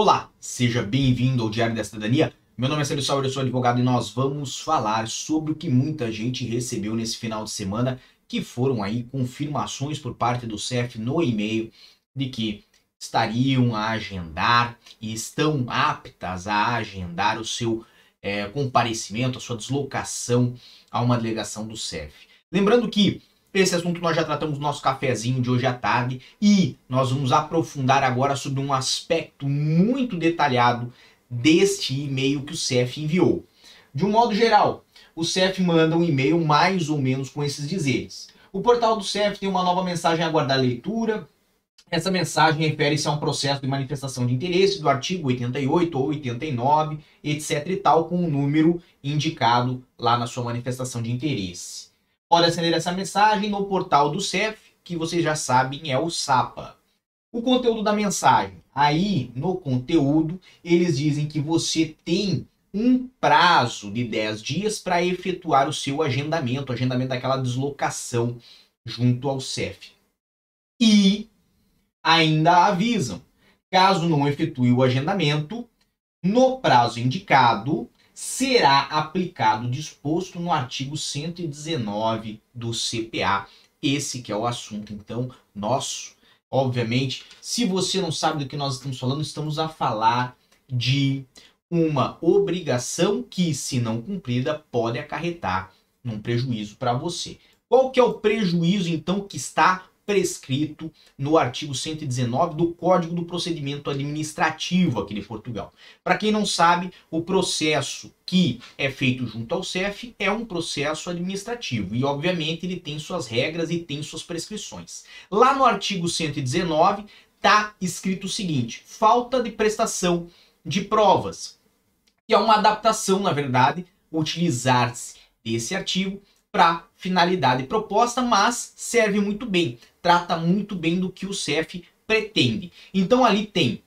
Olá, seja bem-vindo ao Diário da Cidadania. Meu nome é Célio Sauer, eu sou advogado e nós vamos falar sobre o que muita gente recebeu nesse final de semana, que foram aí confirmações por parte do CEF no e-mail de que estariam a agendar e estão aptas a agendar o seu é, comparecimento, a sua deslocação a uma delegação do CEF. Lembrando que esse assunto nós já tratamos no nosso cafezinho de hoje à tarde e nós vamos aprofundar agora sobre um aspecto muito detalhado deste e-mail que o CEF enviou. De um modo geral, o CEF manda um e-mail mais ou menos com esses dizeres. O portal do CEF tem uma nova mensagem a aguardar leitura. Essa mensagem refere-se a um processo de manifestação de interesse do artigo 88 ou 89, etc e tal, com o número indicado lá na sua manifestação de interesse. Pode acender essa mensagem no portal do CEF, que vocês já sabem é o SAPA. O conteúdo da mensagem. Aí, no conteúdo, eles dizem que você tem um prazo de 10 dias para efetuar o seu agendamento, o agendamento daquela deslocação junto ao CEF. E ainda avisam, caso não efetue o agendamento, no prazo indicado, será aplicado disposto no artigo 119 do CPA. Esse que é o assunto, então, nosso. Obviamente, se você não sabe do que nós estamos falando, estamos a falar de uma obrigação que, se não cumprida, pode acarretar num prejuízo para você. Qual que é o prejuízo, então, que está prescrito no artigo 119 do Código do Procedimento Administrativo aqui de Portugal. Para quem não sabe, o processo que é feito junto ao CEF é um processo administrativo e, obviamente, ele tem suas regras e tem suas prescrições. Lá no artigo 119 está escrito o seguinte: falta de prestação de provas, que é uma adaptação, na verdade, utilizar-se desse artigo para finalidade proposta, mas serve muito bem, trata muito bem do que o CEF pretende. Então ali tem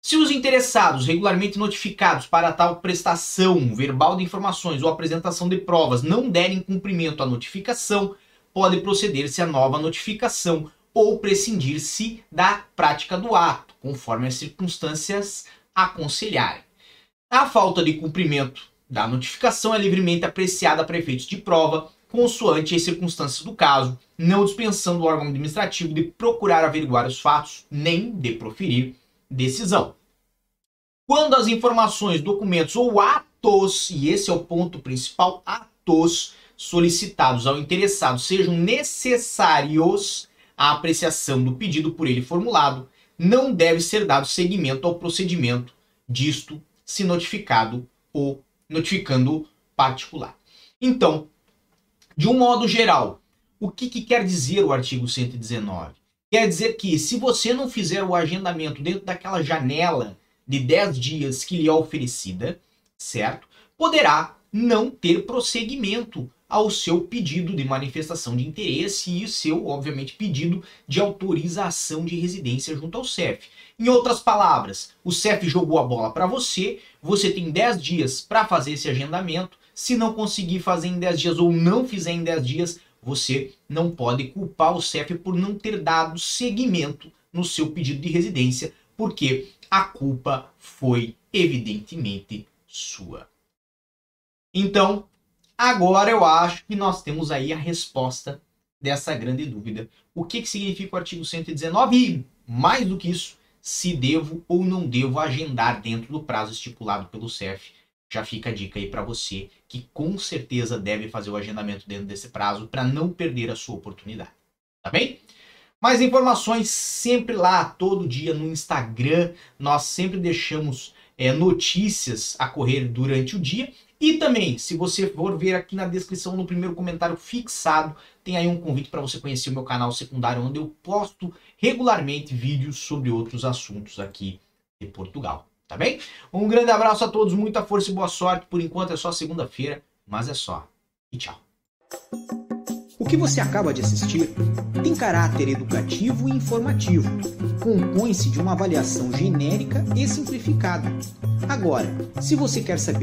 se os interessados regularmente notificados para tal prestação verbal de informações ou apresentação de provas não derem cumprimento à notificação, pode proceder-se a nova notificação ou prescindir-se da prática do ato, conforme as circunstâncias aconselharem. A falta de cumprimento da notificação é livremente apreciada para efeitos de prova consoante as circunstâncias do caso, não dispensando o órgão administrativo de procurar averiguar os fatos, nem de proferir decisão. Quando as informações, documentos ou atos, e esse é o ponto principal, atos solicitados ao interessado sejam necessários à apreciação do pedido por ele formulado, não deve ser dado seguimento ao procedimento disto se notificado ou notificando particular. Então, de um modo geral, o que, que quer dizer o artigo 119? Quer dizer que se você não fizer o agendamento dentro daquela janela de 10 dias que lhe é oferecida, certo? Poderá não ter prosseguimento ao seu pedido de manifestação de interesse e seu, obviamente, pedido de autorização de residência junto ao CEF. Em outras palavras, o CEF jogou a bola para você, você tem 10 dias para fazer esse agendamento, se não conseguir fazer em 10 dias ou não fizer em 10 dias, você não pode culpar o CEF por não ter dado seguimento no seu pedido de residência, porque a culpa foi evidentemente sua. Então, agora eu acho que nós temos aí a resposta dessa grande dúvida. O que, que significa o artigo 119 e, mais do que isso, se devo ou não devo agendar dentro do prazo estipulado pelo CEF já fica a dica aí para você que com certeza deve fazer o agendamento dentro desse prazo para não perder a sua oportunidade. Tá bem? Mais informações sempre lá, todo dia no Instagram. Nós sempre deixamos é, notícias a correr durante o dia. E também, se você for ver aqui na descrição, no primeiro comentário fixado, tem aí um convite para você conhecer o meu canal secundário, onde eu posto regularmente vídeos sobre outros assuntos aqui de Portugal. Tá bem? Um grande abraço a todos, muita força e boa sorte. Por enquanto é só segunda-feira, mas é só. E tchau. O que você acaba de assistir tem caráter educativo e informativo. Compõe-se de uma avaliação genérica e simplificada. Agora, se você quer saber